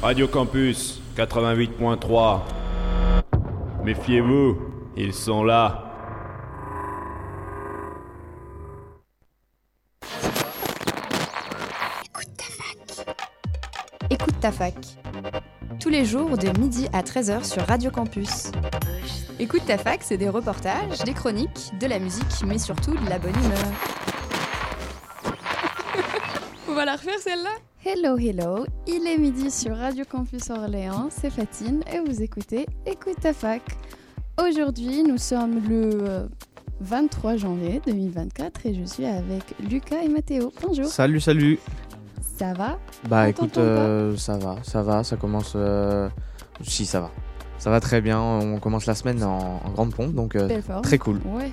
Radio Campus 88.3. Méfiez-vous, ils sont là. Écoute ta fac. Écoute ta fac. Tous les jours de midi à 13h sur Radio Campus. Écoute ta fac, c'est des reportages, des chroniques, de la musique, mais surtout de la bonne humeur. On va la refaire celle-là? Hello, hello, il est midi sur Radio Campus Orléans, c'est Fatine et vous écoutez Écoute ta fac. Aujourd'hui, nous sommes le euh, 23 janvier 2024 et je suis avec Lucas et Mathéo. Bonjour, Salut, salut. ça va? Bah On écoute, euh, ça va, ça va, ça commence. euh, Si, ça va. Ça va très bien. On commence la semaine en, en grande pompe, donc euh, très cool. Ouais.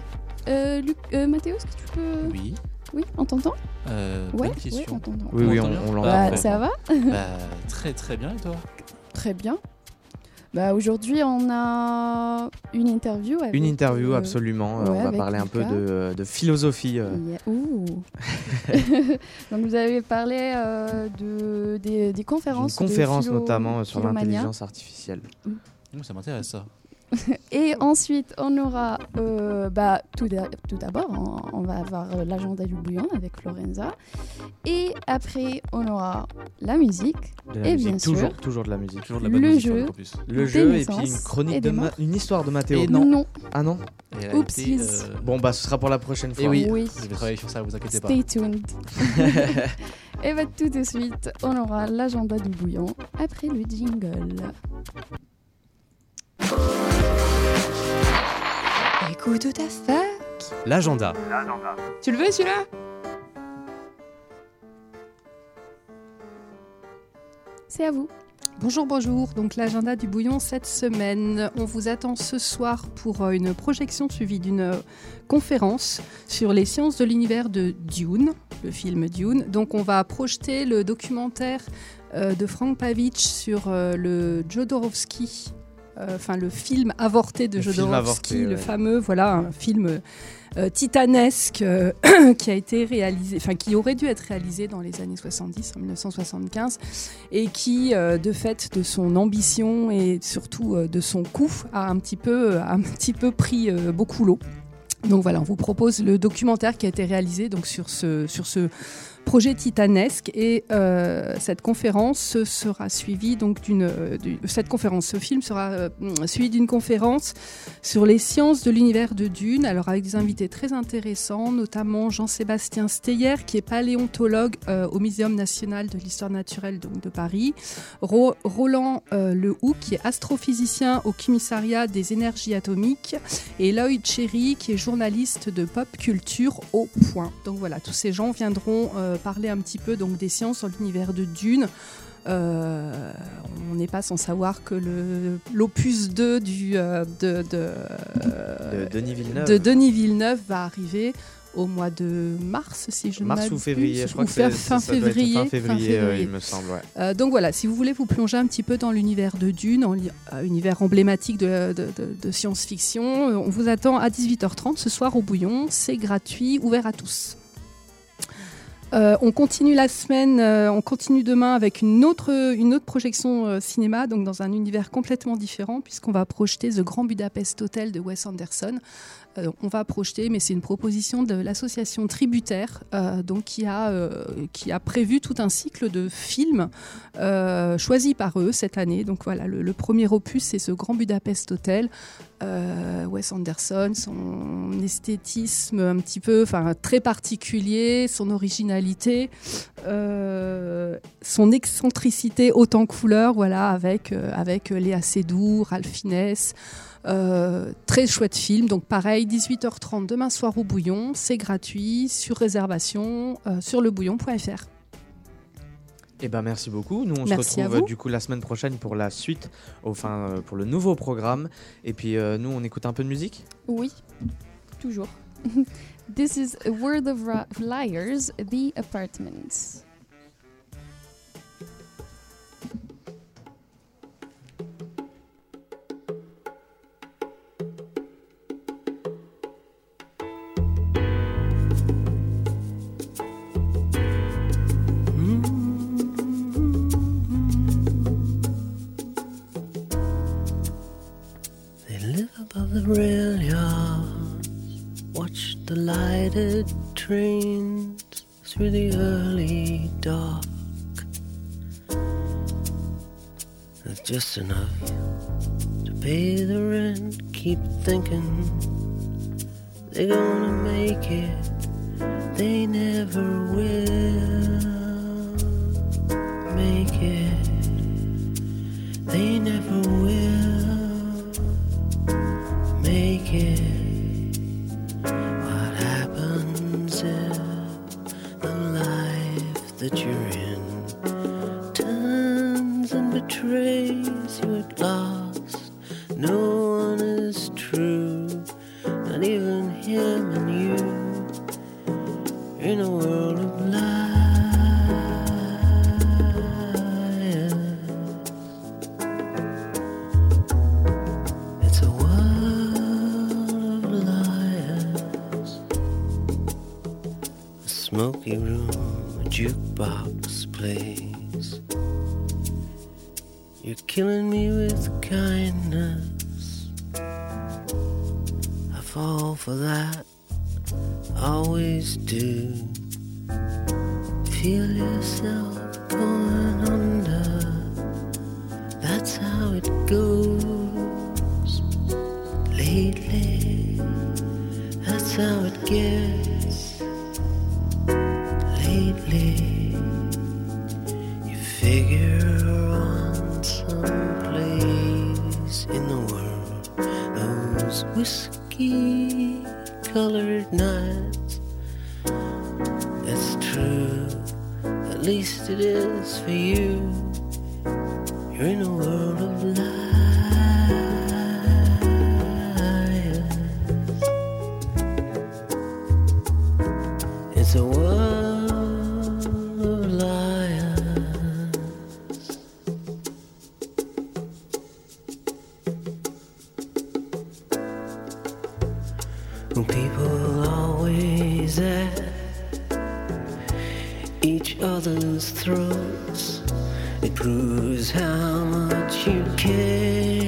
Euh, Luc- euh, Mathéo, est-ce que tu peux... Oui, Oui, on t'entend euh, Ouais, ouais, on t'entend. Oui, oui, on, on l'entend. Bah, ça va Bah, très très bien et toi? Très bien. Bah, aujourd'hui, on a une interview. Avec, Une interview, euh, absolument. Euh, ouais, on va parler un peu de, de philosophie. euh. Yeah. Ouh. Donc, vous avez parlé euh, de, des, des Une conférences. de conférence philo- notamment sur l'intelligence artificielle. Moi, Ça m'intéresse ça. Et ensuite, on aura, euh, bah, tout d'a- tout d'abord, on, on va avoir l'agenda du bouillon avec Lorenza. Et après, on aura la musique, De la Et musique, bien sûr, toujours, toujours de la musique. Toujours de la bonne Le musique jeu. le. Le des jeu et puis une chronique de Ma- une histoire de Mathéo. Et non. Ah non Et elle a Oupsies. été, euh, Bon bah ce sera pour la prochaine fois. Et oui, Oui. je vais travailler sur ça, vous inquiétez pas. Stay tuned. Et bah, tout de suite, on aura l'agenda du bouillon après le jingle. Écoute ta fac. L'agenda. Tu le veux celui-là? C'est à vous. Bonjour, bonjour. Donc l'agenda du bouillon cette semaine. On vous attend ce soir pour euh, une projection suivie d'une euh, conférence sur les sciences de l'univers de Dune, le film Dune. Donc on va projeter le documentaire euh, de Frank Pavich sur le Jodorowsky. Euh, Enfin, le film avorté de Jodorowsky, avorté, le ouais. fameux, voilà, un film euh, titanesque euh, qui a été réalisé, enfin qui aurait dû être réalisé dans les années 70, en 1975, et qui, euh, de fait de son ambition et surtout de son coût, a un petit peu, un petit peu pris beaucoup l'eau. Donc voilà, on vous propose le documentaire qui a été réalisé donc sur ce, sur ce projet titanesque et euh, cette conférence sera suivie donc d'une euh, cette conférence ce film sera euh, suivi d'une conférence sur les sciences de l'univers de Dune alors avec des invités très intéressants notamment Jean-Sébastien Steyer qui est paléontologue au Muséum national de l'histoire naturelle donc de Paris Ro- Roland Lehoux qui est astrophysicien au commissariat des énergies atomiques et Lloyd Cherry qui est journaliste de pop culture au point. Donc voilà, tous ces gens viendront parler un petit peu donc des sciences dans l'univers de Dune. Euh, on n'est pas sans savoir que l'opus 2 du, euh, de, de, euh, De Denis Villeneuve. de Denis Villeneuve va arriver au mois de mars, si je ne Mars ou février, je crois ou que c'est fin être février. Fin février, euh, il me semble. Ouais. Euh, donc voilà, si vous voulez vous plonger un petit peu dans l'univers de Dune, en euh, univers emblématique de, de- de- de science-fiction, on vous attend à 18h30 ce soir au Bouillon. C'est gratuit, ouvert à tous. Euh, on continue la semaine, euh, on continue demain avec une autre, projection euh, cinéma, donc dans un univers complètement différent, puisqu'on va projeter The Grand Budapest Hotel de Wes Anderson. On va projeter, mais c'est une proposition de l'association Tributaire, qui a, prévu tout un cycle de films choisis par eux cette année. Donc voilà, le, le premier opus, c'est ce Grand Budapest Hotel. Euh, Wes Anderson, son esthétisme un petit peu, enfin très particulier, son originalité, euh, son excentricité en couleur, voilà, avec, euh, avec Léa Seydoux, Ralph très chouette film, donc pareil, 18h30 demain soir au Bouillon, c'est gratuit, sur réservation, sur lebouillon.fr. Eh ben merci beaucoup. Nous on Merci se retrouve euh, du coup la semaine prochaine pour la suite, enfin euh, pour le nouveau programme. Et puis euh, nous on écoute un peu de musique? Oui, toujours. This is a Word of Liars, The Apartments. brilliance, Watch the lighted trains through the early dark. With just enough to pay the rent, keep thinking they're gonna make it, they never will make it, they never will. that you're in. It proves how much you care.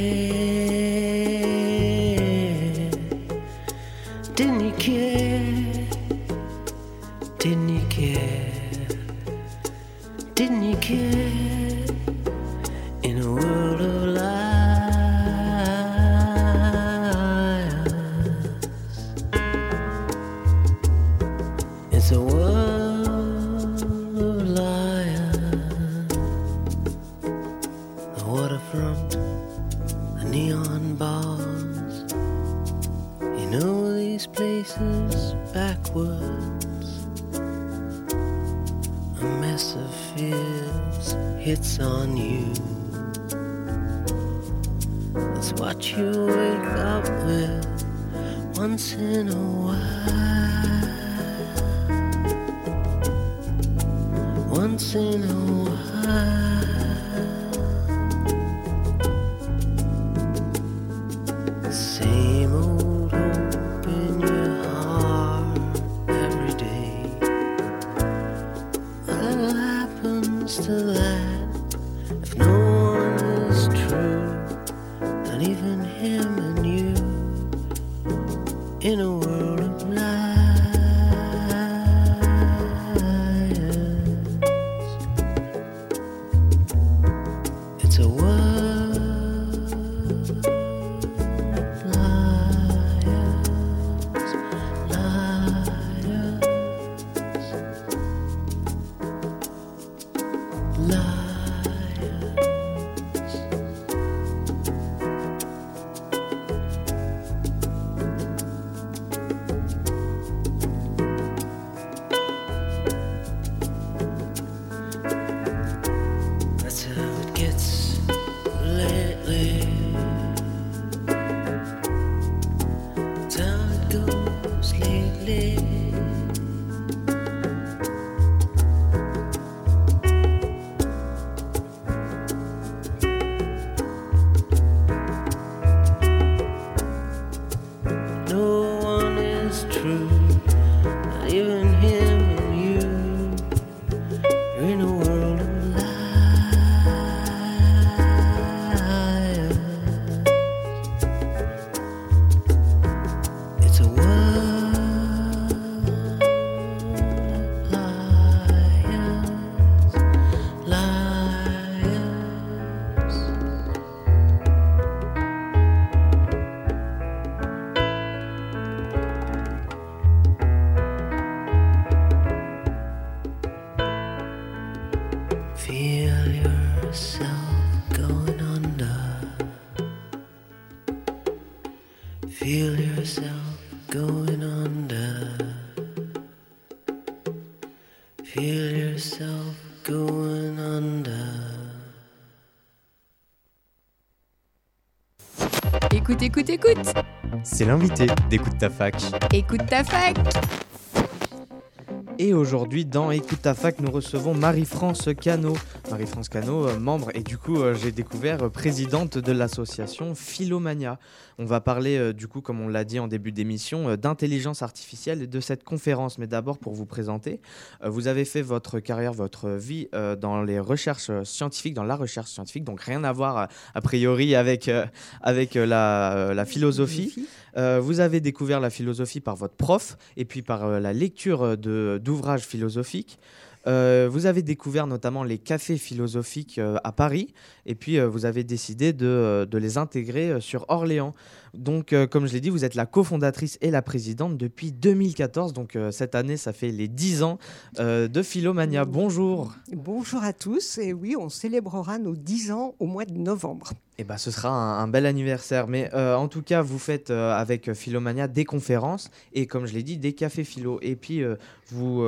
Écoute, écoute, C'est l'invité d'Écoute ta fac. Écoute ta fac Et aujourd'hui, dans Écoute ta fac, nous recevons Marie-France Cano. Marie-France Cano, euh, membre, et du coup, euh, j'ai découvert euh, présidente de l'association Philomania. On va parler, du coup, comme on l'a dit en début d'émission, d'intelligence artificielle et de cette conférence. Mais d'abord, pour vous présenter, vous avez fait votre carrière, votre vie dans les recherches scientifiques, dans la recherche scientifique, donc rien à voir, a priori, avec, avec la, la philosophie. Vous avez découvert la philosophie par votre prof et puis par la lecture d'ouvrages philosophiques. Euh, vous avez découvert notamment les cafés philosophiques euh, à Paris et puis euh, vous avez décidé de, de les intégrer sur Orléans. Donc, comme je l'ai dit, vous êtes la cofondatrice et la présidente depuis 2014. Donc, cette année, ça fait les 10 ans de Philomania. Bonjour. Bonjour à tous, et oui, on célébrera nos 10 ans au mois de novembre. Eh ben, ce sera un, bel anniversaire. Mais euh, en tout cas, vous faites euh, avec Philomania des conférences et, comme je l'ai dit, des cafés philo. Et puis, euh, vous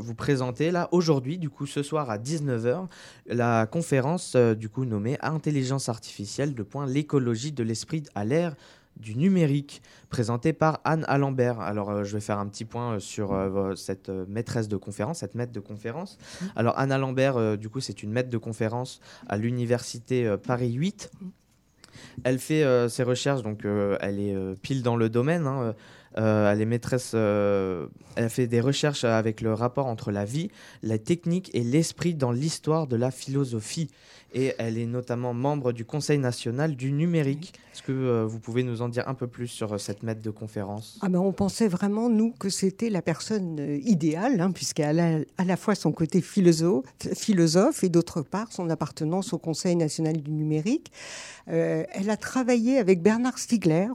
vous présentez là aujourd'hui, du coup, ce soir à 19h, la conférence du coup nommée Intelligence artificielle de point l'écologie de l'esprit à l'ère du numérique, présentée par Anne Alembert. Alors, euh, je vais faire un petit point euh, sur euh, cette maîtresse de conférence, cette maître de conférence. Alors, Anne Alembert, du coup, c'est une maître de conférence à l'université Paris 8. Elle fait ses recherches, donc elle est pile dans le domaine. hein, euh, elle est maîtresse. euh, elle a fait des recherches avec le rapport entre la vie, la technique et l'esprit dans l'histoire de la philosophie. Et elle est notamment membre du Conseil national du numérique. Est-ce que euh, vous pouvez nous en dire un peu plus sur cette maître de conférence? Ah ben, on pensait vraiment, nous, que c'était la personne idéale, hein, puisqu'elle a à la fois son côté philosophe, philosophe et d'autre part son appartenance au Conseil national du numérique. Elle a travaillé avec Bernard Stiegler.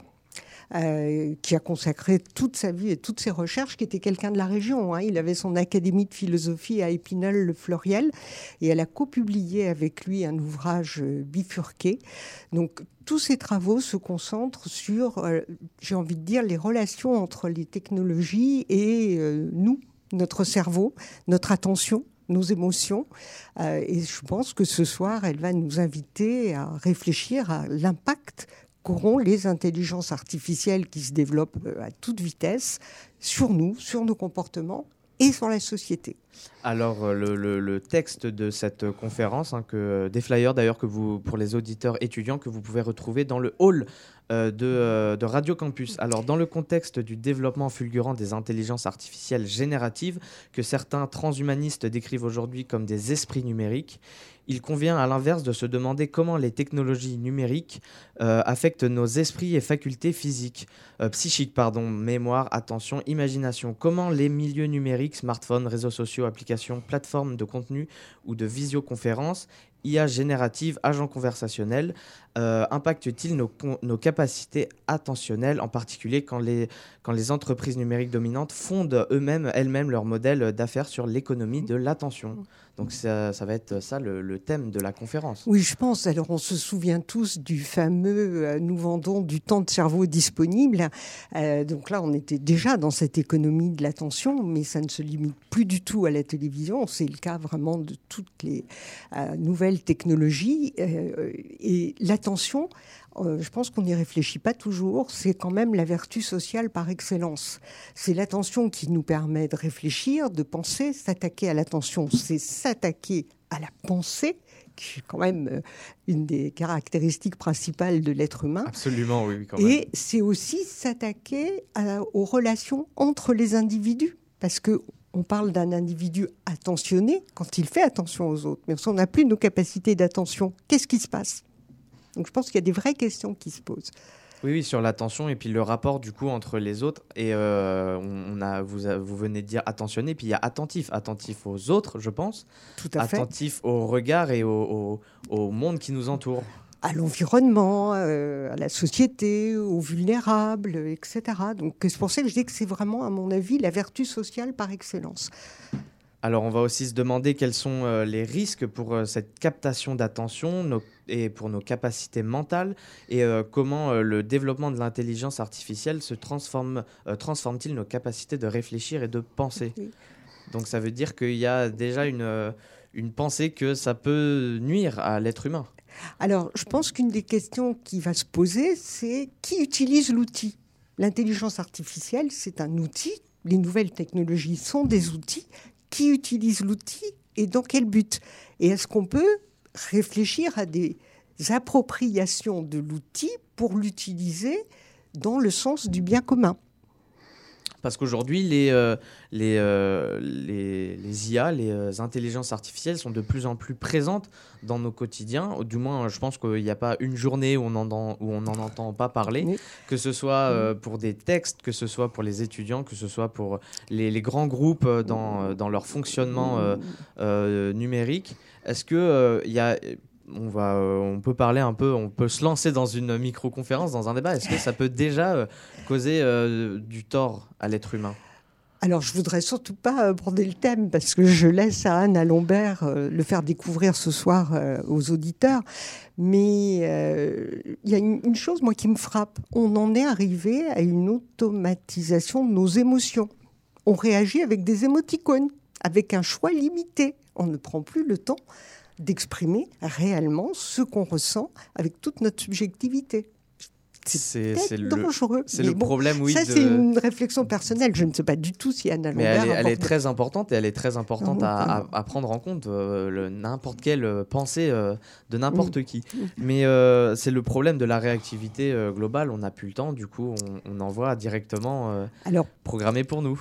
Euh, qui a consacré toute sa vie et toutes ses recherches, qui était quelqu'un de la région. hein. Il avait son académie de philosophie à Épinal-le-Fleuriel et elle a copublié avec lui un ouvrage euh, bifurqué. Donc tous ces travaux se concentrent sur, euh, j'ai envie de dire, les relations entre les technologies et nous, notre cerveau, notre attention nos émotions. Et je pense que ce soir, elle va nous inviter à réfléchir à l'impact qu'auront les intelligences artificielles qui se développent euh, à toute vitesse sur nous, sur nos comportements et sur la société. Alors, euh, le, texte de cette euh, conférence, hein, que, des flyers d'ailleurs pour les auditeurs étudiants, que vous pouvez retrouver dans le hall euh, de, euh, de Radio Campus. Alors, dans le contexte du développement fulgurant des intelligences artificielles génératives, que certains transhumanistes décrivent aujourd'hui comme des esprits numériques, il convient à l'inverse de se demander comment les technologies numériques euh, affectent nos esprits et facultés physiques, psychiques, pardon, mémoire, attention, imagination. Comment les milieux numériques, smartphones, réseaux sociaux, applications, plateformes de contenu ou de visioconférence, IA générative, agents conversationnels, euh, impactent-ils nos, capacités attentionnelles, en particulier quand les, entreprises numériques dominantes fondent eux-mêmes, elles-mêmes, leur modèle d'affaires sur l'économie de l'attention? Donc ça, va être ça le, thème de la conférence. Oui, je pense. Alors, on se souvient tous du fameux euh, nous vendons du temps de cerveau disponible. Euh, donc là, on était déjà dans cette économie de l'attention, mais ça ne se limite plus du tout à la télévision. C'est le cas vraiment de toutes les euh, nouvelles technologies. Et l'attention, euh, je pense qu'on n'y réfléchit pas toujours. C'est quand même la vertu sociale par excellence. C'est l'attention qui nous permet de réfléchir, de penser. S'attaquer à l'attention, c'est s'attaquer à la pensée qui est quand même euh, une des caractéristiques principales de l'être humain. Absolument, oui, quand même. Et c'est aussi s'attaquer à- aux relations entre les individus. Parce que on parle d'un individu attentionné quand il fait attention aux autres. Mais si on n'a plus nos capacités d'attention, qu'est-ce qui se passe? Donc je pense qu'il y a des vraies questions qui se posent. Oui, oui, sur l'attention et puis le rapport du coup entre les autres. Et euh, on a, vous, vous venez de dire attentionné, puis il y a attentif. Attentif aux autres, je pense. Tout à fait. Attentif au regard et au, au- au monde qui nous entoure. À l'environnement, euh, à la société, aux vulnérables, etc. Donc c'est pour ça que je dis que c'est vraiment, à mon avis, la vertu sociale par excellence. Alors on va aussi se demander quels sont euh, les risques pour euh, cette captation d'attention nos- et pour nos capacités mentales et euh, comment le développement de l'intelligence artificielle se transforme, transforme-t-il nos capacités de réfléchir et de penser? Oui. Donc ça veut dire qu'il y a déjà une, une pensée que ça peut nuire à l'être humain. Alors, je pense qu'une des questions qui va se poser, c'est qui utilise l'outil? L'intelligence artificielle, c'est un outil. Les nouvelles technologies sont des outils. Qui utilise l'outil et dans quel but. Et est-ce qu'on peut réfléchir à des appropriations de l'outil pour l'utiliser dans le sens du bien commun? Parce qu'aujourd'hui, les, euh, les, euh, les, les IA, les euh, intelligences artificielles sont de plus en plus présentes dans nos quotidiens. Du moins, je pense qu'il n'y a pas une journée où on n'en n'en entend pas parler, Oui. que ce soit euh, pour des textes, que ce soit pour les étudiants, que ce soit pour les, les grands groupes euh, dans, euh, dans leur fonctionnement euh, euh, numérique. Est-ce que euh, il y a on, va, euh, on peut parler un peu, on peut se lancer dans une micro-conférence, dans un débat? Est-ce que ça peut déjà euh, causer euh, du tort à l'être humain Alors, je voudrais surtout pas aborder le thème parce que je laisse à Anne à Lombert euh, le faire découvrir ce soir euh, aux auditeurs. Mais euh, il y a une, une chose, moi, qui me frappe. On en est arrivé à une automatisation de nos émotions. On réagit avec des émoticônes, avec un choix limité. On ne prend plus le temps d'exprimer réellement ce qu'on ressent avec toute notre subjectivité. C'est dangereux. c'est mais le bon, problème, oui. ça, de- c'est une réflexion personnelle. Je ne sais pas du tout si Anna Mais elle est, elle est très importante et elle est très importante à, oui. à- à prendre en compte, euh, n'importe quelle euh, pensée euh, de n'importe Mm. qui. Mais euh, c'est le problème de la réactivité globale. On n'a plus le temps, du coup, on, on envoie directement Alors, programmé pour nous.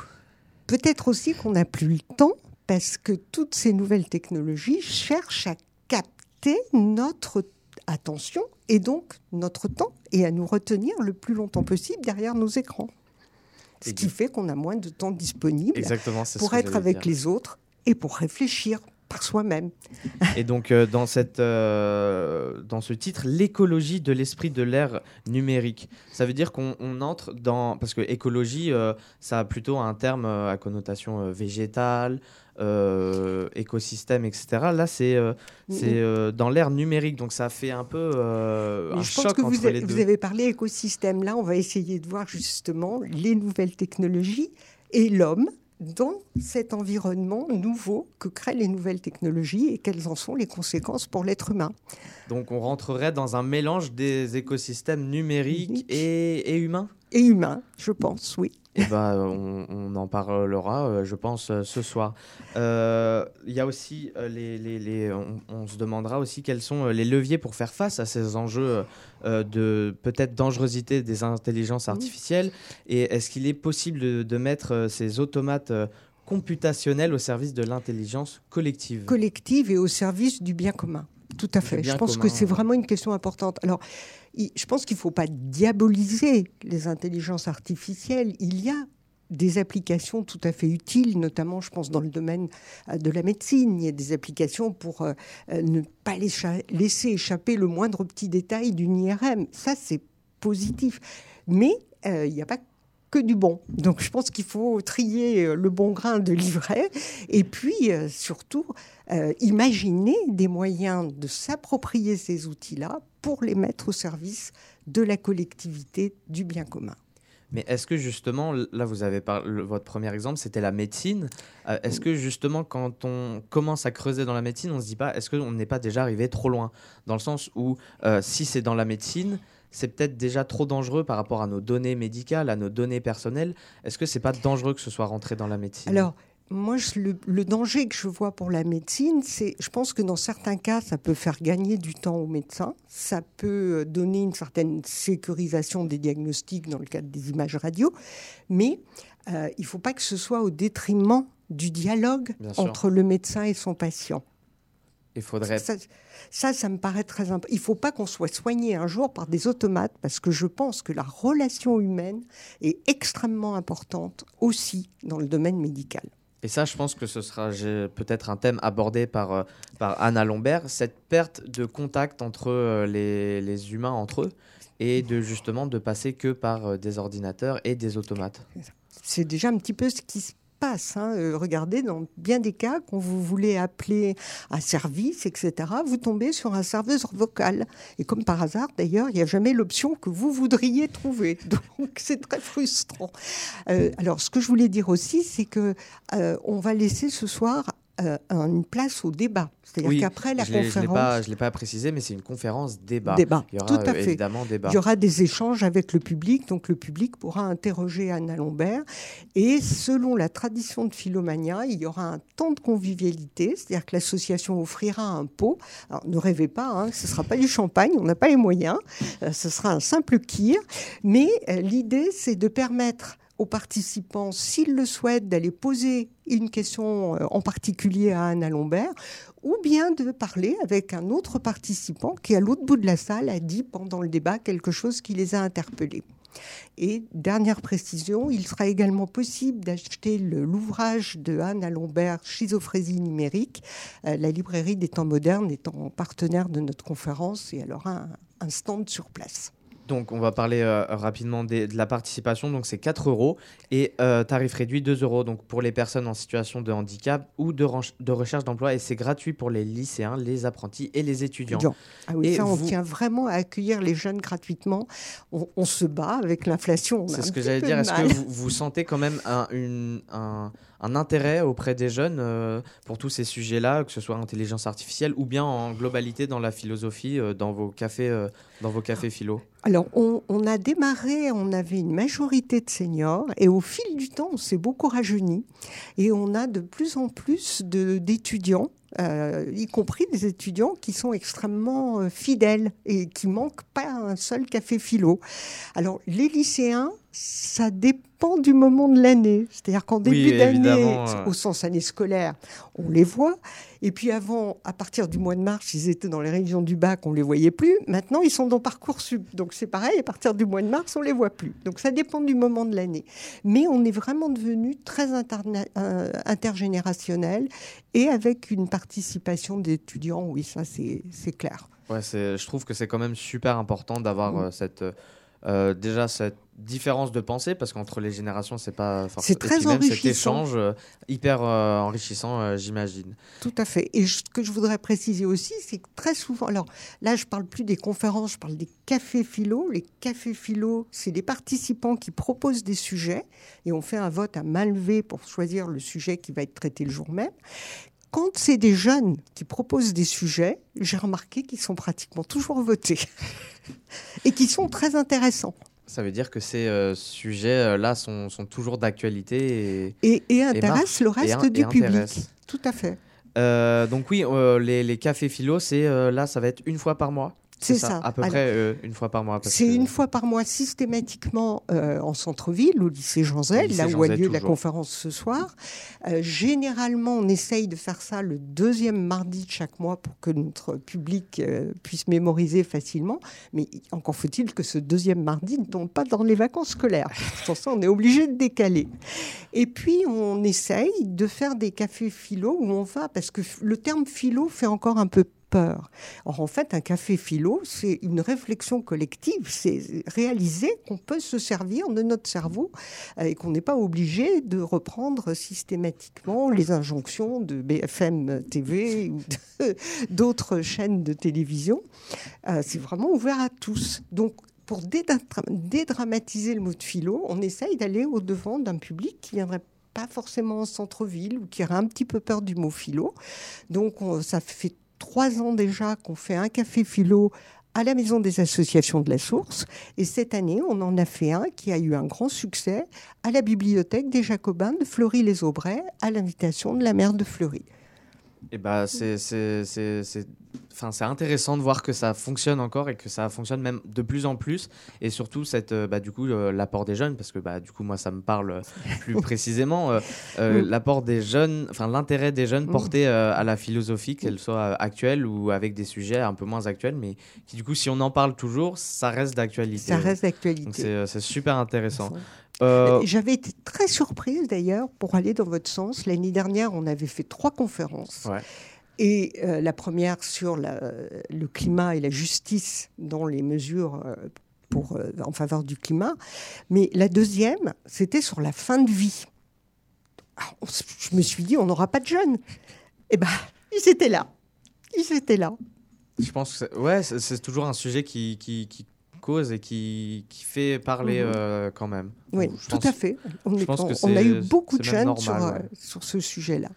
peut-être aussi qu'on n'a plus le temps parce que toutes ces nouvelles technologies cherchent à capter notre attention et donc notre temps et à nous retenir le plus longtemps possible derrière nos écrans. Ce Et qui fait qu'on a moins de temps disponible Exactement, c'est ce pour être avec dire. les autres et pour réfléchir par soi-même. Et donc, euh, dans, cette, euh, dans ce titre, l'écologie de l'esprit de l'ère numérique, ça veut dire qu'on on entre dans. Parce que écologie, euh, ça a plutôt un terme à connotation végétale, écosystème, etc. Là, c'est c'est dans l'ère numérique, donc ça fait un peu un je pense que entre vous, a- les vous avez parlé écosystème. Là, on va essayer de voir justement les nouvelles technologies et l'homme dans cet environnement nouveau que créent les nouvelles technologies et quelles en sont les conséquences pour l'être humain. Donc, on rentrerait dans un mélange des écosystèmes numériques Numérique. et, et humains? Et humain, je pense, oui. Eh ben, on, on en parlera, euh, je pense, euh, ce soir. Euh, Il y a aussi euh, les, les- les- on, on se demandera aussi quels sont euh, les leviers pour faire face à ces enjeux euh, de peut-être dangerosité des intelligences artificielles. Et est-ce qu'il est possible de, de mettre euh, ces automates computationnels au service de l'intelligence collective Collective et au service du bien commun. Tout à fait. Je pense commun, que c'est vraiment une question importante. Alors, je pense qu'il ne faut pas diaboliser les intelligences artificielles. Il y a des applications tout à fait utiles, notamment, je pense, dans le domaine euh, de la médecine. Il y a des applications pour euh, euh, ne pas laisser, échapper le moindre petit détail d'une IRM. Ça, c'est positif. Mais euh, il n'y a pas que du bon. Donc je pense qu'il faut trier euh, le bon grain de livret et puis euh, surtout euh, imaginer des moyens de s'approprier ces outils-là pour les mettre au service de la collectivité, du bien commun. Mais est-ce que justement, là vous avez parlé, votre premier exemple, c'était la médecine. Est-ce que justement, quand on commence à creuser dans la médecine, on se dit pas, est-ce qu'on n'est pas déjà arrivé trop loin? Dans le sens où, si c'est dans la médecine, c'est peut-être déjà trop dangereux par rapport à nos données médicales, à nos données personnelles. Est-ce que c'est pas dangereux que ce soit rentré dans la médecine? Alors, moi, je- le, le danger que je vois pour la médecine, c'est, je pense que dans certains cas, ça peut faire gagner du temps aux médecins, ça peut euh, donner une certaine sécurisation des diagnostics dans le cadre des images radio, mais euh, il ne faut pas que ce soit au détriment du dialogue Bien sûr. entre le médecin et son patient. Il faudrait. Ça, ça, ça me paraît très important. Il ne faut pas qu'on soit soigné un jour par des automates, parce que je pense que la relation humaine est extrêmement importante aussi dans le domaine médical. Et ça, je pense que ce sera peut-être un thème abordé par, euh, par Anna Lombert, cette perte de contact entre euh, les, les humains entre eux et de justement de passer que par euh, des ordinateurs et des automates. C'est déjà un petit peu ce qui se hein. Euh, regardez, dans bien des cas, quand vous voulez appeler un service, etc., vous tombez sur un serveur vocal. Et comme par hasard, d'ailleurs, il n'y a jamais l'option que vous voudriez trouver. Donc, c'est très frustrant. Euh, alors, ce que je voulais dire aussi, c'est que euh, on va laisser ce soir euh, une place au débat. C'est-à-dire Oui, qu'après la je l'ai- je l'ai conférence, pas, je l'ai pas précisé, mais c'est une conférence débat. Débat, Il y aura tout à euh, fait. évidemment débat. il y aura des échanges avec le public, donc le public pourra interroger Anna Lambert. Et selon la tradition de Philomania, il y aura un temps de convivialité, c'est-à-dire que l'association offrira un pot. Alors ne rêvez pas, hein, ce ne sera pas du champagne, on n'a pas les moyens, euh, ce sera un simple kir. Mais euh, l'idée, c'est de permettre aux participants, s'ils le souhaitent, d'aller poser une question euh, en particulier à Anna Lambert, ou bien de parler avec un autre participant qui, à l'autre bout de la salle, a dit pendant le débat quelque chose qui les a interpellés. Et dernière précision, il sera également possible d'acheter l'ouvrage de Anne Lambert, Schizophrésie numérique. Euh, la librairie des temps modernes étant partenaire de notre conférence et elle aura un, un stand sur place. Donc, on va parler euh, rapidement des- de la participation. Donc, c'est 4 euros et euh, tarif réduit 2 euros. Donc, pour les personnes en situation de handicap ou de, recherche d'emploi. Et c'est gratuit pour les lycéens, les apprentis et les étudiants. Ah oui, Et ça, on vous- tient vraiment à accueillir les jeunes gratuitement. On, on se bat avec l'inflation. C'est ce que j'allais dire. Est-ce que vous, vous sentez quand même un, une- un- un intérêt auprès des jeunes euh, pour tous ces sujets-là, que ce soit intelligence artificielle ou bien en globalité dans la philosophie, euh, dans vos cafés, euh, dans vos cafés philo Alors, on, a démarré, on avait une majorité de seniors, et au fil du temps, on s'est beaucoup rajeuni, et on a de plus en plus d'étudiants, y compris des étudiants qui sont extrêmement fidèles et qui manquent pas un seul café philo. Alors, les lycéens, ça dépend du moment de l'année. C'est-à-dire qu'en Oui, début d'année, au sens année scolaire, on les voit. Et puis avant, à partir du mois de mars, ils étaient dans les révisions du bac, on les voyait plus. Maintenant, ils sont dans Parcoursup. Donc c'est pareil, à partir du mois de mars, on les voit plus. Donc ça dépend du moment de l'année. Mais on est vraiment devenu très interna- euh, intergénérationnel et avec une participation d'étudiants, oui, ça c'est clair. Ouais, je trouve que c'est quand même super important d'avoir Mm. euh, cette euh, déjà cette différence de pensée parce qu'entre les générations c'est pas forcément C'est très même cet enrichissant. échange euh, hyper euh, enrichissant euh, j'imagine. Tout à fait. Et ce que je voudrais préciser aussi, c'est que très souvent, alors là, je parle plus des conférences, je parle des cafés philo. Les cafés philo, c'est des participants qui proposent des sujets et on fait un vote à main levée pour choisir le sujet qui va être traité le jour même. Quand c'est des jeunes qui proposent des sujets, j'ai remarqué qu'ils sont pratiquement toujours votés et qui sont très intéressants Ça veut dire que ces euh, sujets euh, sont, sont toujours d'actualité et, et, intéressent le reste du public. Tout à fait. Euh, donc oui euh, les, les cafés philo c'est là ça va être une fois par mois. C'est ça. À peu Alors, près euh, une fois par mois. C'est que- une fois par mois systématiquement euh, en centre-ville, au lycée Jean Zay, lycée là Jean où a lieu la conférence ce soir. Euh, généralement, on essaye de faire ça le deuxième mardi de chaque mois pour que notre public puisse mémoriser facilement. Mais encore faut-il que ce deuxième mardi ne tombe pas dans les vacances scolaires. Sans ça, on est obligé de décaler. Et puis, on essaye de faire des cafés philo où on va, parce que le terme philo fait encore un peu peur. Or, en fait, un café philo, c'est une réflexion collective. C'est réaliser qu'on peut se servir de notre cerveau euh, et qu'on n'est pas obligé de reprendre systématiquement les injonctions de BFM TV ou d'autres chaînes de télévision. Euh, c'est vraiment ouvert à tous. Donc, pour dédra- dédramatiser le mot de philo, on essaye d'aller au-devant d'un public qui viendrait pas forcément en centre-ville ou qui aurait un petit peu peur du mot philo. Donc, on- ça fait trois ans déjà qu'on fait un café philo à la Maison des associations de la Source. Et cette année, on en a fait un qui a eu un grand succès à la bibliothèque des Jacobins de Fleury-les-Aubrais, à l'invitation de la maire de Fleury. Et bah c'est c'est c'est c'est enfin c'est intéressant de voir que ça fonctionne encore et que ça fonctionne même de plus en plus et surtout cette euh, bah du coup euh, l'apport des jeunes parce que bah du coup moi ça me parle plus précisément euh, euh, Mm. l'apport des jeunes enfin l'intérêt des jeunes Mm. porté euh, à la philosophie qu'elle soit actuelle ou avec des sujets un peu moins actuels mais qui du coup si on en parle toujours ça reste d'actualité. Ça reste d'actualité. euh, c'est super intéressant. Euh, J'avais été très surprise d'ailleurs pour aller dans votre sens. L'année dernière, on avait fait trois conférences. Ouais. Et euh, la première sur la- le climat et la justice dans les mesures euh, pour, euh, en faveur du climat. Mais la deuxième, c'était sur la fin de vie. Alors, on s- je me suis dit, on n'aura pas de jeunes. Eh ben, ils étaient là. Ils étaient là. Je pense que c'est- ouais, c'est c'est toujours un sujet qui, qui, qui cause et qui, qui fait parler Mhm. euh, quand même. Oui, Donc, tout pense- à fait. On, est- a eu beaucoup de jeunes normal, sur, euh, ouais. sur ce sujet-là.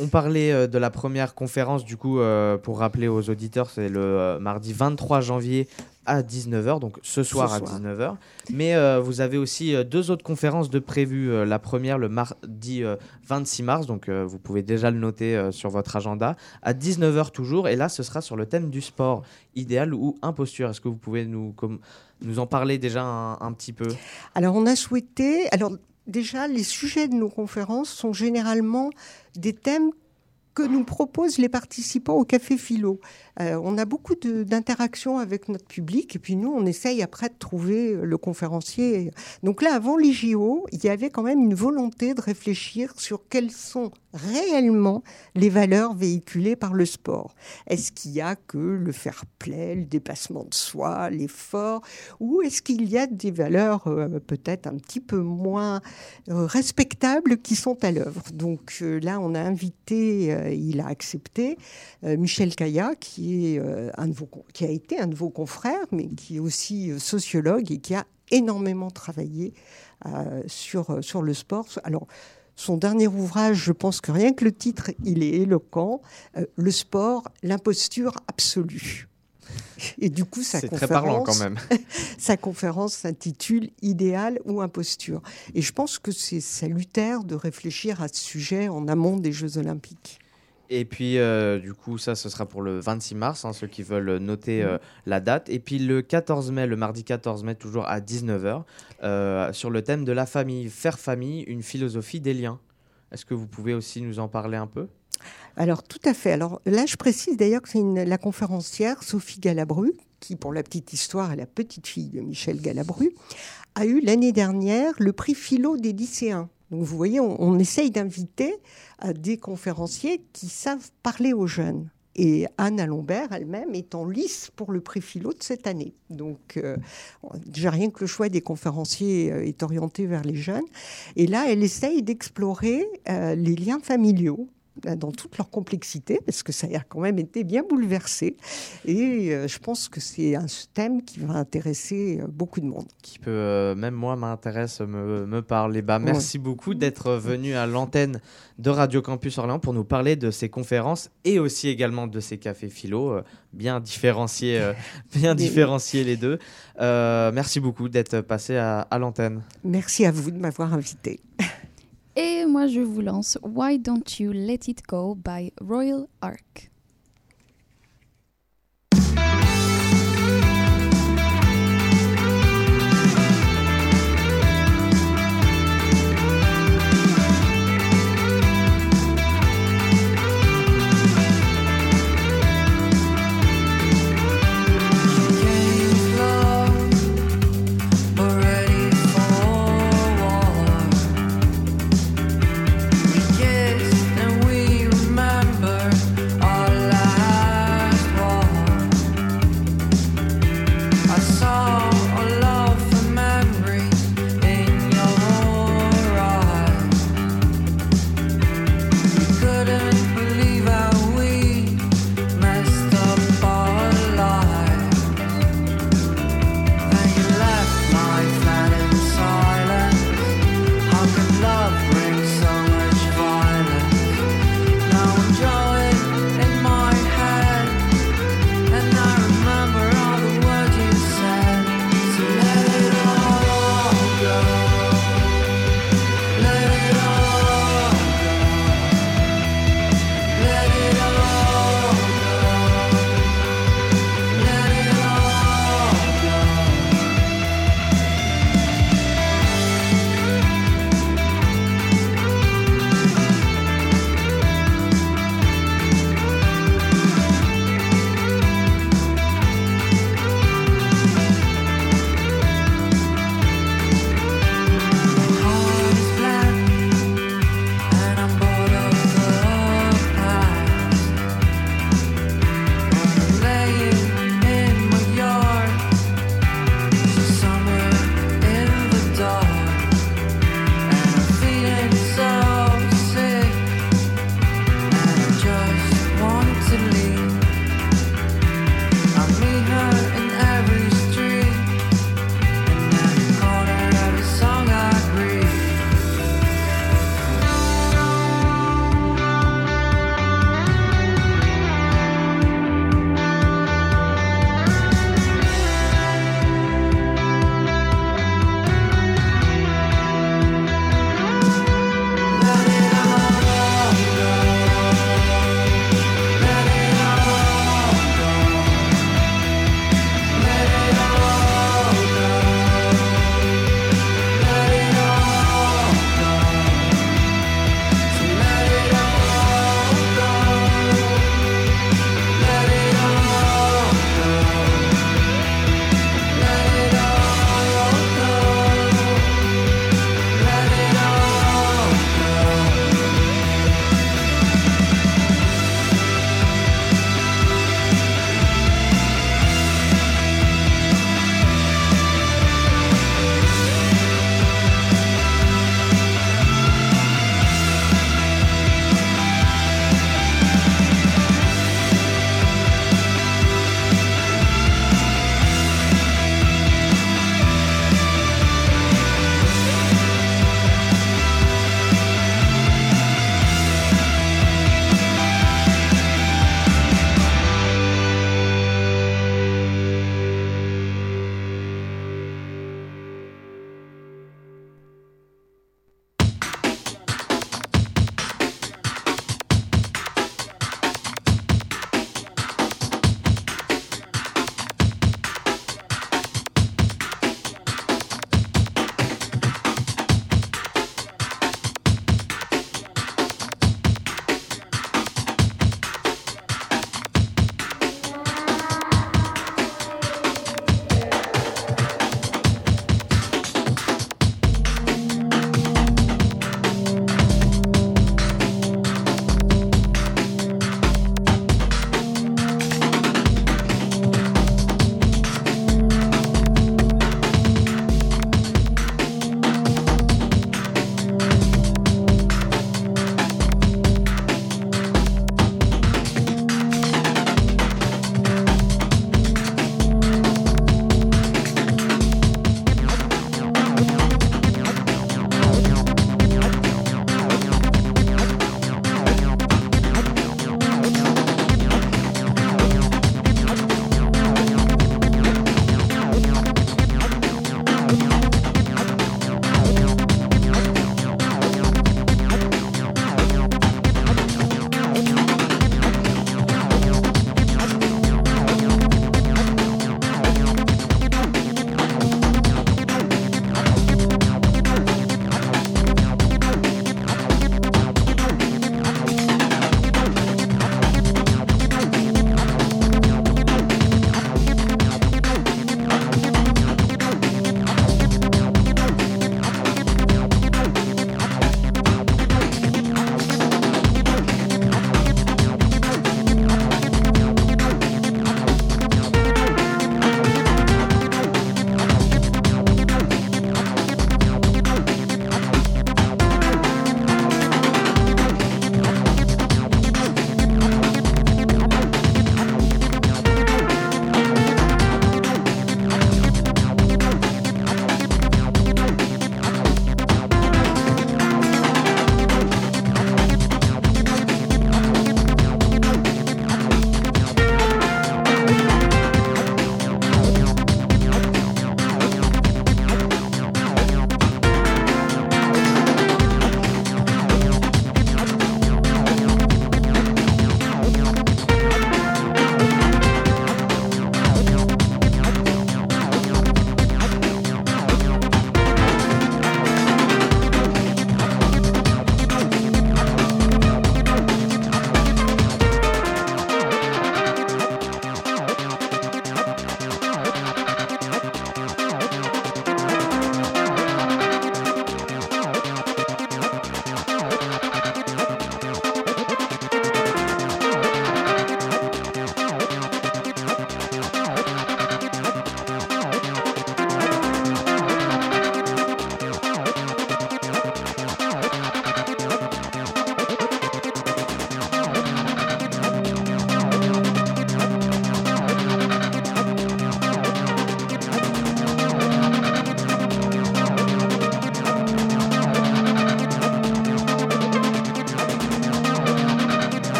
On parlait euh, de la première conférence, du coup, euh, pour rappeler aux auditeurs, c'est le euh, mardi 23 janvier à 19h, donc ce soir, Ce à soir. 19h. Mais euh, vous avez aussi euh, deux autres conférences de prévues. Euh, la première, le mardi euh, 26 mars, donc vous pouvez déjà le noter sur votre agenda, à 19h toujours. Et là, ce sera sur le thème du sport, idéal ou imposture. Est-ce que vous pouvez nous, comme, nous en parler déjà un, un petit peu? Alors, on a souhaité. Alors, déjà, les sujets de nos conférences sont généralement des thèmes que nous proposent les participants au Café Philo. Euh, on a beaucoup d'interactions avec notre public et puis nous, on essaye après de trouver le conférencier. Donc là, avant les JO, il y avait quand même une volonté de réfléchir sur quelles sont réellement les valeurs véhiculées par le sport. Est-ce qu'il y a que le fair play, le dépassement de soi, l'effort, ou est-ce qu'il y a des valeurs euh, peut-être un petit peu moins euh, respectables qui sont à l'œuvre? Donc là, on a invité, il a accepté, euh, Michel Caillat, qui, est, euh, un de vos, qui a été un de vos confrères, mais qui est aussi euh, sociologue et qui a énormément travaillé euh, sur, euh, sur le sport. Alors, son dernier ouvrage, je pense que rien que le titre, il est éloquent. euh, le sport, l'imposture absolue. Et du coup, sa C'est très parlant quand conférence, même. sa conférence s'intitule Idéal ou imposture. Et je pense que c'est salutaire de réfléchir à ce sujet en amont des Jeux Olympiques. Et puis, euh, du coup, ça, ce sera pour le 26 mars, hein, ceux qui veulent noter euh, la date. Et puis, le 14 mai, le mardi 14 mai, toujours à 19h, euh, sur le thème de la famille, faire famille, une philosophie des liens. Est-ce que vous pouvez aussi nous en parler un peu? Alors, tout à fait. Alors là, je précise d'ailleurs que c'est la conférencière Sophie Galabru, qui, pour la petite histoire, est la petite fille de Michel Galabru, a eu l'année dernière le prix philo des lycéens. Donc, vous voyez, on, essaye d'inviter euh, des conférenciers qui savent parler aux jeunes. Et Anne Alombert elle-même est en lice pour le prix philo de cette année. Donc, euh, déjà rien que le choix des conférenciers euh, est orienté vers les jeunes. Et là, elle essaye d'explorer euh, les liens familiaux dans toute leur complexité, parce que ça a quand même été bien bouleversé. Et euh, je pense que c'est un thème qui va intéresser euh, beaucoup de monde. Qui peut, euh, même moi, m'intéresse, me, me parle. Et bah, merci beaucoup d'être venu à l'antenne de Radio Campus Orléans pour nous parler de ces conférences et aussi également de ces cafés philo, euh, bien différenciés, euh, bien différenciés les deux. Merci beaucoup d'être passé à, à l'antenne. Merci à vous de m'avoir invité. Et moi, je vous lance Why Don't You Let It Go by Royal Ark.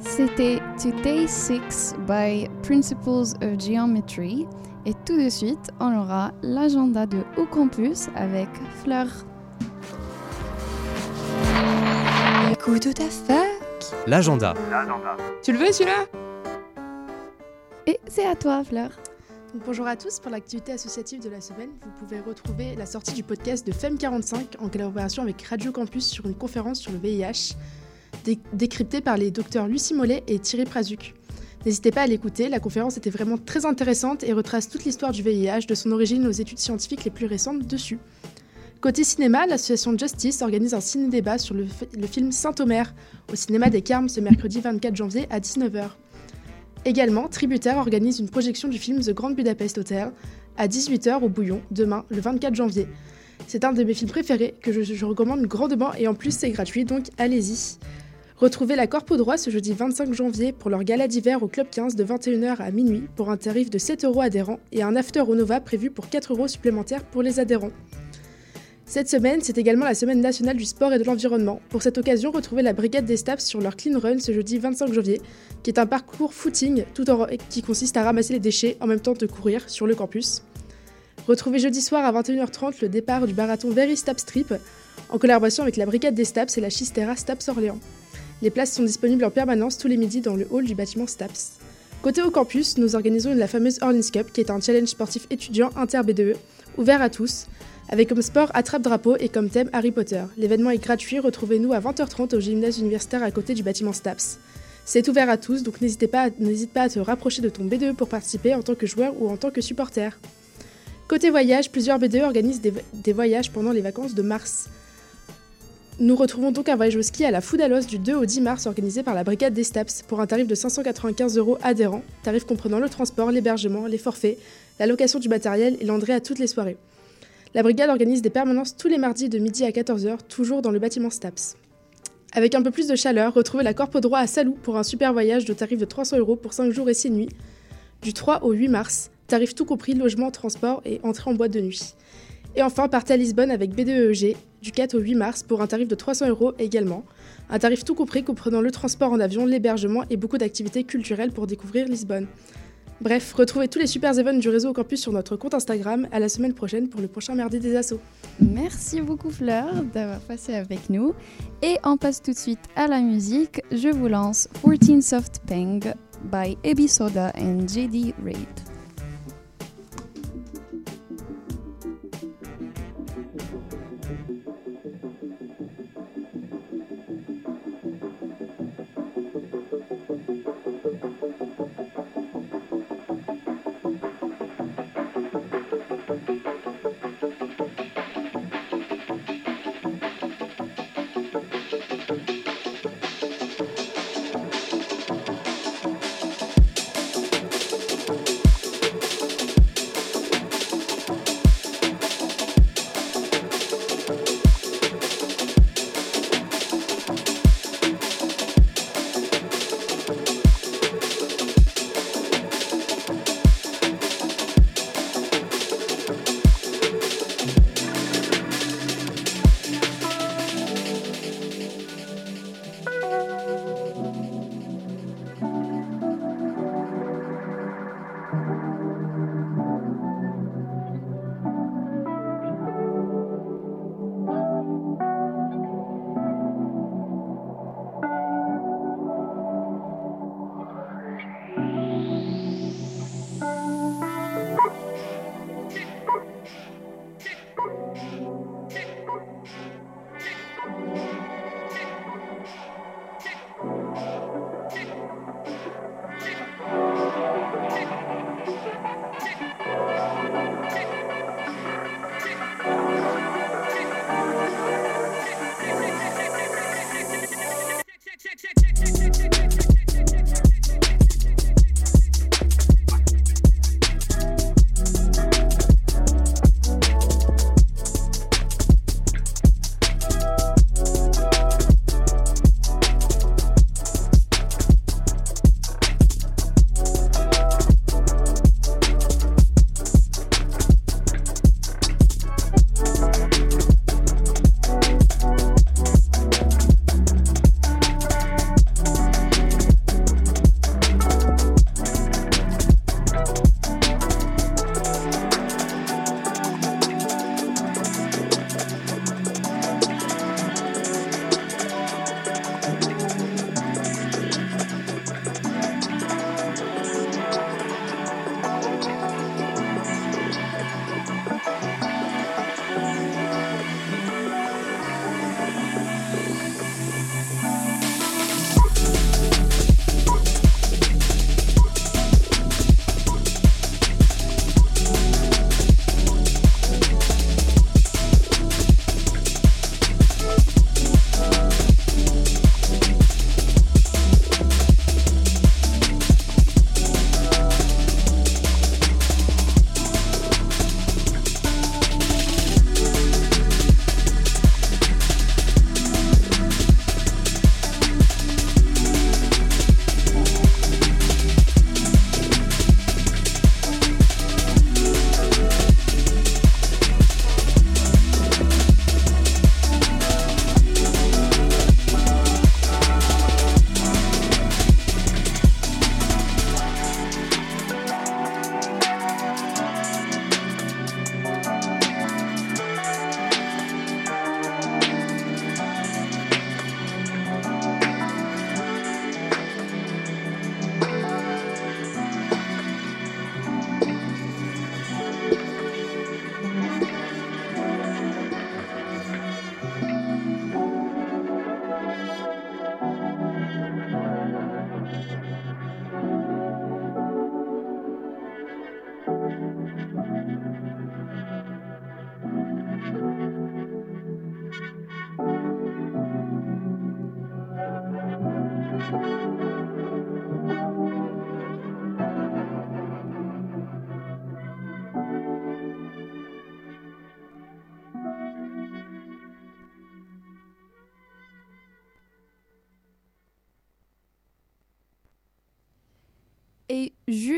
C'était Today 6 by Principles of Geometry. Et tout de suite, on aura l'agenda de Au Campus avec Fleur. Écoute ta fac. L'agenda. Tu le veux celui-là? Et c'est à toi, Fleur. Donc, bonjour à tous, pour l'activité associative de la semaine, vous pouvez retrouver la sortie du podcast de FEM45 en collaboration avec Radio Campus sur une conférence sur le VIH, décryptée par les docteurs Lucie Mollet et Thierry Prazuc. N'hésitez pas à l'écouter, la conférence était vraiment très intéressante et retrace toute l'histoire du VIH, de son origine aux études scientifiques les plus récentes dessus. Côté cinéma, l'association Justice organise un ciné-débat sur le, fi- le film Saint-Omer au cinéma des Carmes ce mercredi 24 janvier à 19h. Également, Tributaire organise une projection du film The Grand Budapest Hotel à 18h au Bouillon, demain, le 24 janvier. C'est un de mes films préférés que je recommande grandement et en plus c'est gratuit, donc allez-y. Retrouvez la Corpo Droit ce jeudi 25 janvier pour leur gala d'hiver au Club 15 de 21h à minuit pour un tarif de 7 euros adhérents et un after au Nova prévu pour 4 euros supplémentaires pour les adhérents. Cette semaine, c'est également la semaine nationale du sport et de l'environnement. Pour cette occasion, retrouvez la Brigade des Staps sur leur Clean Run ce jeudi 25 janvier, qui est un parcours footing tout en- qui consiste à ramasser les déchets en même temps de courir sur le campus. Retrouvez jeudi soir à 21h30 le départ du marathon Very Staps Trip en collaboration avec la Brigade des Staps et la Chistera Staps Orléans. Les places sont disponibles en permanence tous les midis dans le hall du bâtiment Staps. Côté au campus, nous organisons la fameuse Orleans Cup, qui est un challenge sportif étudiant inter-BDE, ouvert à tous, avec comme sport attrape-drapeau et comme thème Harry Potter. L'événement est gratuit, retrouvez-nous à 20h30 au gymnase universitaire à côté du bâtiment Staps. C'est ouvert à tous, donc n'hésite pas à te rapprocher de ton BDE pour participer en tant que joueur ou en tant que supporter. Côté voyage, plusieurs BDE organisent des voyages pendant les vacances de mars. Nous retrouvons donc un voyage au ski à la Foudalos du 2 au 10 mars organisé par la Brigade des Staps pour un tarif de 595 euros adhérent, tarif comprenant le transport, l'hébergement, les forfaits, la location du matériel et l'entrée à toutes les soirées. La brigade organise des permanences tous les mardis de midi à 14h, toujours dans le bâtiment Staps. Avec un peu plus de chaleur, retrouvez la Corpo Droit à Salou pour un super voyage de tarif de 300 euros pour 5 jours et 6 nuits, du 3 au 8 mars, tarif tout compris, logement, transport et entrée en boîte de nuit. Et enfin, partez à Lisbonne avec BDEG du 4 au 8 mars pour un tarif de 300 euros également, un tarif tout compris comprenant le transport en avion, l'hébergement et beaucoup d'activités culturelles pour découvrir Lisbonne. Bref, retrouvez tous les super événements du réseau au campus sur notre compte Instagram. À la semaine prochaine pour le prochain Mardi des Assos. Merci beaucoup Fleur d'avoir passé avec nous. Et on passe tout de suite à la musique. Je vous lance 14 Soft Pang by Ebi Soda and JD Raid.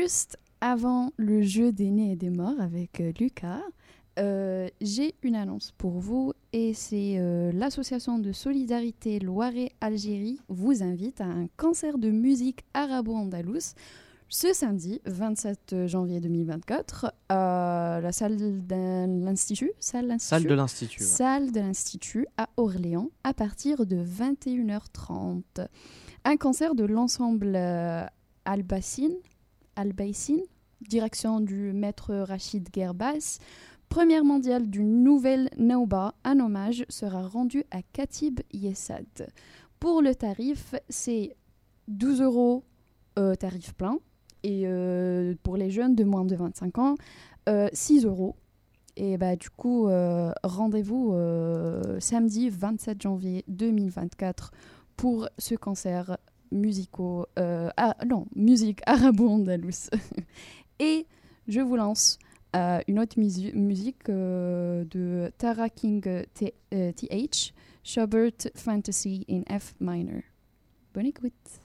Juste avant le jeu des nés et des morts avec euh, Lucas, euh, j'ai une annonce pour vous et c'est euh, l'association de solidarité Loiret-Algérie vous invite à un concert de musique arabo-andalouse ce samedi 27 janvier 2024 à la salle de l'Institut? Salle, de l'Institut. ouais. salle de l'Institut à Orléans à partir de 21h30. Un concert de l'ensemble Albassine, Albaïsine, direction du maître Rachid Gerbas. Première mondiale du Nouvel Nauba, un hommage sera rendu à Khatib Yessad. Pour le tarif, c'est 12 euros euh, tarif plein. Et euh, pour les jeunes de moins de 25 ans, euh, 6 euros. Et bah, du coup, euh, rendez-vous euh, samedi 27 janvier 2024 pour ce concert musico, euh, ah, non, musique arabo-andalouse. Et je vous lance euh, une autre musique euh, de Tara King TH, Schubert Fantasy in F minor. Bonne écoute.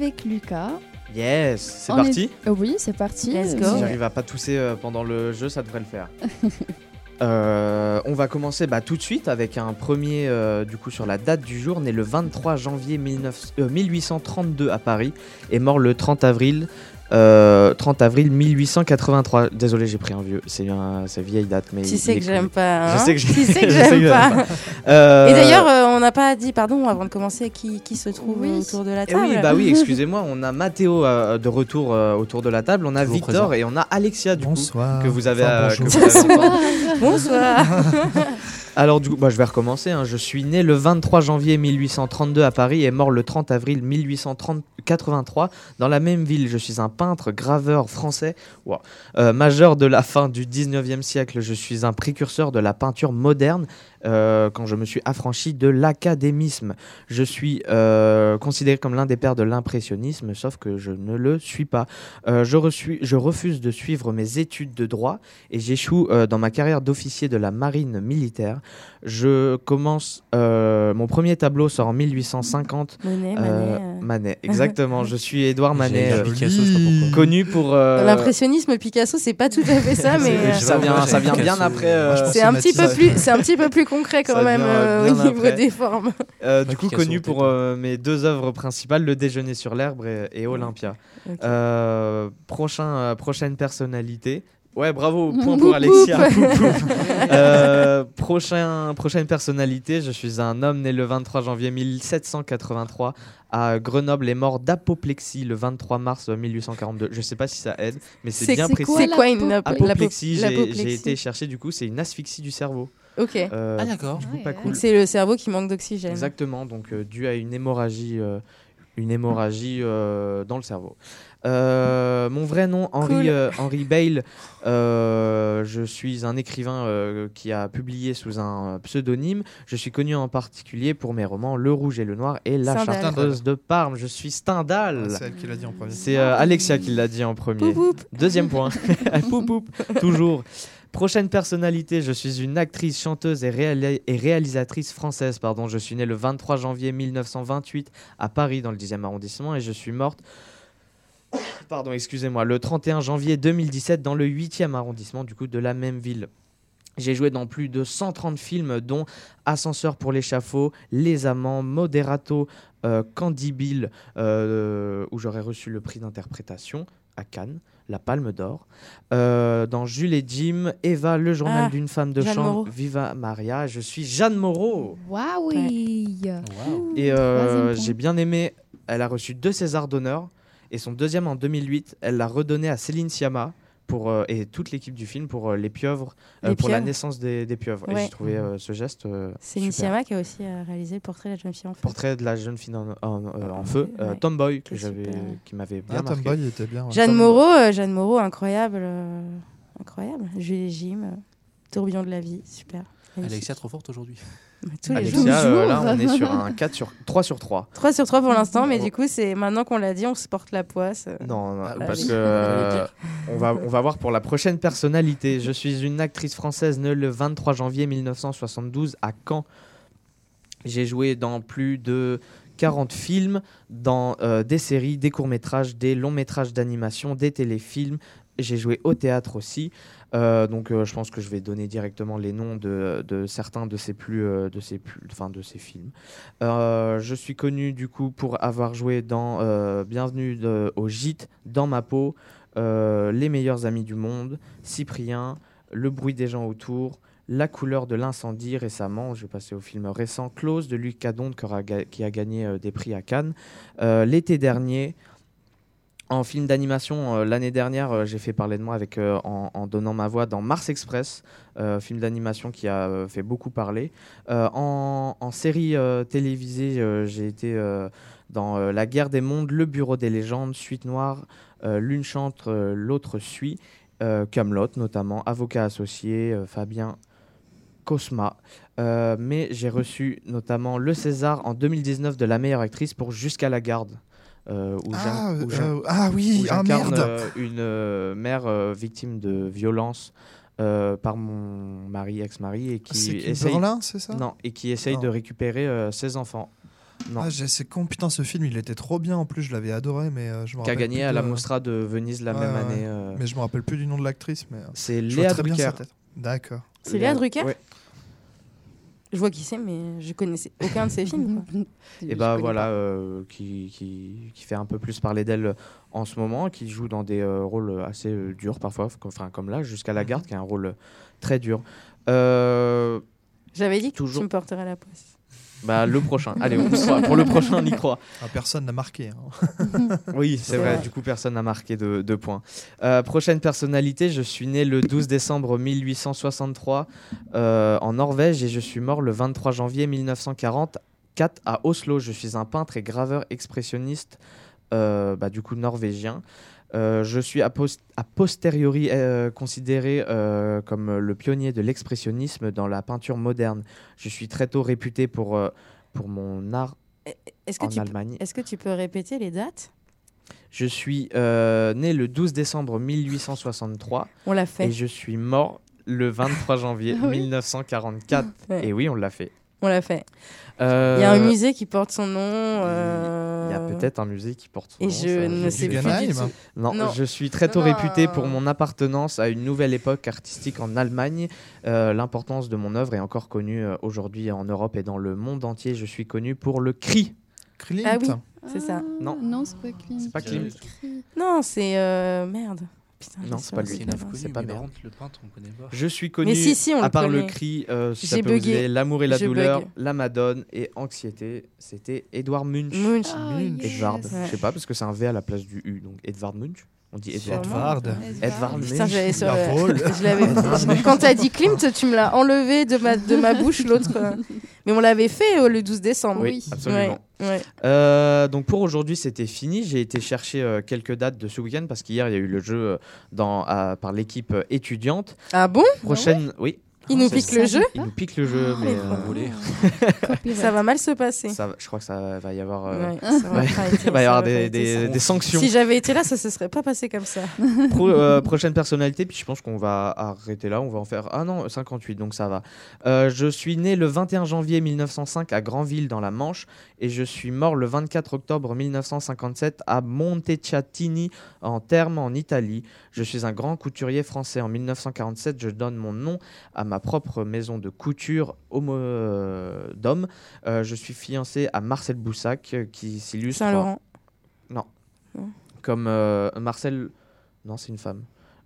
Avec Lucas. Yes, c'est parti. est- Euh, Oui, c'est parti. Let's go. Si j'arrive à pas tousser euh, pendant le jeu, ça devrait le faire. Euh, on va commencer bah, tout de suite avec un premier euh, du coup sur la date du jour, né le 23 janvier 19 euh, 1832 à Paris et mort le 30 avril. Euh, 30 avril 1883. Désolé, j'ai pris un vieux. C'est un, c'est vieille date, mais. Tu il sais que j'aime pas. hein Je sais que j'aime pas. pas. Euh, Et d'ailleurs, euh, on n'a pas dit, pardon, avant de commencer, qui, qui se trouve Oui. autour de la Eh table. oui, bah oui, excusez-moi, on a Mathéo euh, de retour euh, autour de la table, on a Toujours Victor présent. et on a Alexia du Bonsoir. coup que vous avez, Enfin, euh, bonjour. que vous avez entendu. Bonsoir. Alors du coup, bah, je vais recommencer. hein. Je suis né le 23 janvier 1832 à Paris et mort le 30 avril 1883 dans la même ville. Je suis un peintre, graveur français. Euh, majeur de la fin du 19e siècle. Je suis un précurseur de la peinture moderne euh, quand je me suis affranchi de l'académisme. Je suis euh, considéré comme l'un des pères de l'impressionnisme, sauf que je ne le suis pas. Euh, je, reçu- je refuse de suivre mes études de droit et j'échoue euh, dans ma carrière d'officier de la marine militaire. Je commence, euh, mon premier tableau sort en 1850. Monet, Euh, Manet. euh. Manet, exactement. je suis Édouard Manet, euh, Picasso, connu pour. euh, L'impressionnisme Picasso, c'est pas tout à fait ça, mais euh, ça vient, ça vient bien après. euh, c'est un petit peu plus, c'est un petit peu plus concret quand Ça même euh, bien au niveau après. des formes. Euh, du coup, connu pour euh, mes deux œuvres principales, Le Déjeuner sur l'herbe et, et Olympia. Euh, prochain, euh, prochaine personnalité. Ouais, bravo, point pour. Alexia. Euh, prochain, prochaine personnalité, je suis un homme né le 23 janvier 1783 à Grenoble et mort d'apoplexie le 23 mars 1842. Je sais pas si ça aide, mais c'est bien précis. C'est quoi une Apoplexie, j'ai été chercher du coup, c'est une asphyxie du cerveau. Ok. Euh, Ah d'accord. Ouais, cool. C'est le cerveau qui manque d'oxygène. Exactement, donc euh, dû à une hémorragie, euh, une hémorragie euh, dans le cerveau. Euh, mon vrai nom, Henri, Cool. euh, Henri Bale. euh, je suis un écrivain euh, qui a publié sous un pseudonyme. Je suis connu en particulier pour mes romans Le Rouge et le Noir et La Stendhal. Chartreuse de Parme. Je suis Stendhal. Ah, C'est elle qui l'a dit en premier. C'est euh, Alexia qui l'a dit en premier. Poup, poup. Deuxième point. poup, poup, toujours. Prochaine personnalité, je suis une actrice, chanteuse et, réali- et réalisatrice française. Pardon. Je suis née le 23 janvier 1928 à Paris, dans le 10e arrondissement, et je suis morte. Pardon, excusez-moi, le 31 janvier 2017 dans le 8e arrondissement, du coup, de la même ville. J'ai joué dans plus de 130 films, dont Ascenseur pour l'échafaud, Les Amants, Moderato, euh, Candy Bill, euh, où j'aurais reçu le prix d'interprétation à Cannes, la Palme d'Or. Euh, dans Jules et Jim, Eva, le journal Ah, d'une femme de Jeanne chambre, Moreau. Viva Maria. Je suis Jeanne Moreau. Waouh. Et euh, j'ai bien aimé. Elle a reçu deux Césars d'honneur. Et son deuxième en 2008, elle l'a redonné à Céline Sciamma. Pour, euh, et toute l'équipe du film pour euh, les pieuvres, euh, Les pour la naissance des, des pieuvres. Et j'ai trouvé euh, ce geste. euh, C'est. Nishiyama qui a aussi euh, réalisé le portrait de la jeune fille en feu. Portrait de la jeune fille en, en- en feu, euh, Ouais. Tomboy, que j'avais, qui m'avait bien Ah, marqué. Tomboy était bien. ouais. Jeanne Moreau, euh, Jeanne Moreau, incroyable, euh, incroyable. Jules et Jim, euh, tourbillon de la vie, super. Alexia trop forte aujourd'hui. Alexia, euh, là, on est sur un 4 sur 3 sur 3. 3 sur 3 pour l'instant, mais Oh. du coup, c'est maintenant qu'on l'a dit, on se porte la poisse. euh. Non, non, Ah, parce oui. que euh, on va on va voir pour la prochaine personnalité. Je suis une actrice française née le 23 janvier 1972 à Caen. J'ai joué dans plus de 40 films, dans euh, des séries, des courts-métrages, des longs-métrages d'animation, des téléfilms. J'ai joué au théâtre aussi. Euh, donc euh, je pense que je vais donner directement les noms de, certains de ces plus euh, de ces plus enfin de ces films. Je suis connu du coup pour avoir joué dans Bienvenue au gîte, Dans ma peau, Les meilleurs amis du monde, Cyprien, Le bruit des gens autour, La couleur de l'incendie récemment, je vais passer au film récent, Close de Luc Cadonde qui a gagné des prix à Cannes, l'été dernier. En film d'animation, euh, l'année dernière, euh, j'ai fait parler de moi avec, euh, en, donnant ma voix dans Mars Express, film d'animation qui a fait beaucoup parler. En, en série télévisée, j'ai été dans La guerre des mondes, Le bureau des légendes, Suite noire, L'une chante, l'autre suit, Camelot notamment, Avocat associé, Fabien Cosma. Mais j'ai reçu notamment le César en 2019 de la meilleure actrice pour Jusqu'à la garde. Euh, où Ah, où euh, ah oui, où ah merde. euh, une euh, mère euh, victime de violence euh, par mon mari, ex-mari, et qui essaye, Berlin, c'est ça? Non, et qui essaye Non. de récupérer euh, ses enfants. Non. Ah, c'est con, putain, ce film, il était trop bien. En plus, je l'avais adoré, mais euh, je me Qui a gagné plus à la Mostra de Venise la Ouais, même ouais. année. euh. Mais je me rappelle plus du nom de l'actrice. mais C'est Léa très bien sa Drucker. D'accord. C'est Léa Drucker? Ouais. Je vois qui c'est, mais je connaissais aucun de ses films. quoi. Et bah voilà, euh, qui, qui, qui fait un peu plus parler d'elle en ce moment, qui joue dans des euh, rôles assez euh, durs parfois, comme- enfin comme là, jusqu'à la garde, qui a un rôle très dur. Euh, J'avais dit que Toujours- tu me porterais la poisse. Bah, le prochain, allez, on croit. pour le prochain, on y croit. Ah, personne n'a marqué. hein. Oui, c'est C'est vrai. vrai. Du coup, personne n'a marqué de, de points. Euh, prochaine personnalité, je suis né le 12 décembre 1863 euh, en Norvège et je suis mort le 23 janvier 1944 à Oslo. Je suis un peintre et graveur expressionniste, euh, bah, du coup norvégien. Euh, je suis a, pos- a posteriori euh, considéré euh, comme le pionnier de l'expressionnisme dans la peinture moderne. Je suis très tôt réputé pour, pour mon art Est-ce que, en tu Allemagne. est-ce que tu peux répéter les dates? Je suis né le 12 décembre 1863 On l'a fait. et je suis mort le 23 janvier Ah oui 1944. Ouais. Et oui, on l'a fait. On l'a fait. Euh, Il y a un musée qui porte son nom. euh, Il y a peut-être un musée qui porte son Et nom, je ça, ne je- sais plus Guggenheim du tout. Non, Non. je suis très tôt Non, réputé non. pour mon appartenance à une nouvelle époque artistique en Allemagne. Euh, L'importance de mon œuvre est encore connue euh, aujourd'hui en Europe et dans le monde entier. Je suis connu pour le cri. Klimt. Ah oui, c'est ça. Non. Non, c'est pas Klimt. C'est pas Klimt. Non, c'est euh, merde. Putain, Non, c'est pas lui. C'est pas merde. le peintre, on connaît pas. Je suis connu, si, si, on à le part le connaît. cri, euh, si ça J'ai peut vous bugué. aider, l'amour et la Je douleur, bug. la madone et anxiété, c'était Edouard Munch. Munch. Ah, Munch. yes. Edvard, Ouais. je sais pas parce que c'est un V à la place du U, donc Edvard Munch. On dit Edvard. Edvard. Edvard Putain, Munch. j'avais sur le- je Quand t'as dit Klimt, tu me l'as enlevé de ma, de ma bouche, l'autre. Mais on l'avait fait euh, le 12 décembre. Oui, absolument. Ouais. Euh, donc pour aujourd'hui, c'était fini. J'ai été chercher euh, quelques dates de ce week-end parce qu'hier il y a eu le jeu euh, dans, à- par l'équipe étudiante. Ah bon? Prochaine, oui. Il nous pique le jeu Il nous pique le jeu, mais euh, Volé. Ça va mal se passer. ça, va- je crois que ça va y avoir, euh, Ouais, ça va ouais, pas été- il va y ça avoir va pas des, été des- ça. des sanctions. Si j'avais été là, ça se serait pas passé comme ça. Pro- euh, prochaine personnalité, puis je pense qu'on va arrêter là. On va en faire. Ah non, 58, donc ça va. Euh, je suis né le 21 janvier 1905 à Granville, dans la Manche, et je suis mort le 24 octobre 1957 à Montecatini, en Terme, en Italie. Je suis un grand couturier français. En 1947, je donne mon nom à ma propre maison de couture homo euh, d'homme. Euh, je suis fiancé à Marcel Boussac, euh, qui s'illustre. Saint-Laurent. Non. Non. Comme euh, Marcel. Non, c'est une femme.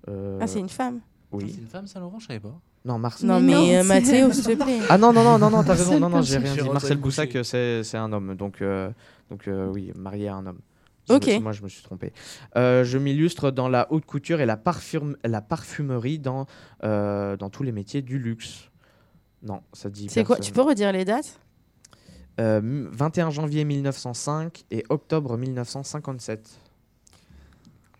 Euh, Ah, c'est une femme. C'est Oui. une femme, Saint-Laurent, je savais pas. Non, Marcel. Non, Mais euh, c'est- Mathéo, s'il te plaît. Ah non, non, non, non, non, t'as raison. Non, non, j'ai Boussac. rien dit. Marcel Boussac, c'est c'est un homme. Donc, euh, donc euh, oui, marié à un homme. Ok. moi, je me suis trompé. Euh, je m'illustre dans la haute couture et la, parfum- la parfumerie dans, euh, dans tous les métiers du luxe. Non, ça dit C'est quoi. Tu peux redire les dates? Euh, m- 21 janvier 1905 et octobre 1957.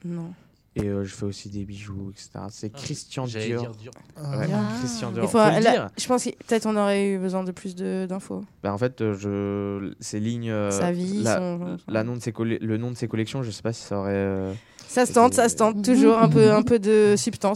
Non. Et euh, je fais aussi des bijoux, etc. C'est Ah, Christian Dior. dire. Ah, Ouais, Ah. Christian Dior. Il faut, là, dire. je pense que peut-être on aurait eu besoin de plus de- d'infos. Bah, en fait, euh, je... ces lignes. euh, Sa vie, la- son- la nom de ses colle- le nom de ses collections, je sais pas si ça aurait. euh, Ça se tente, ça se tente. Toujours un peu, un peu de substance.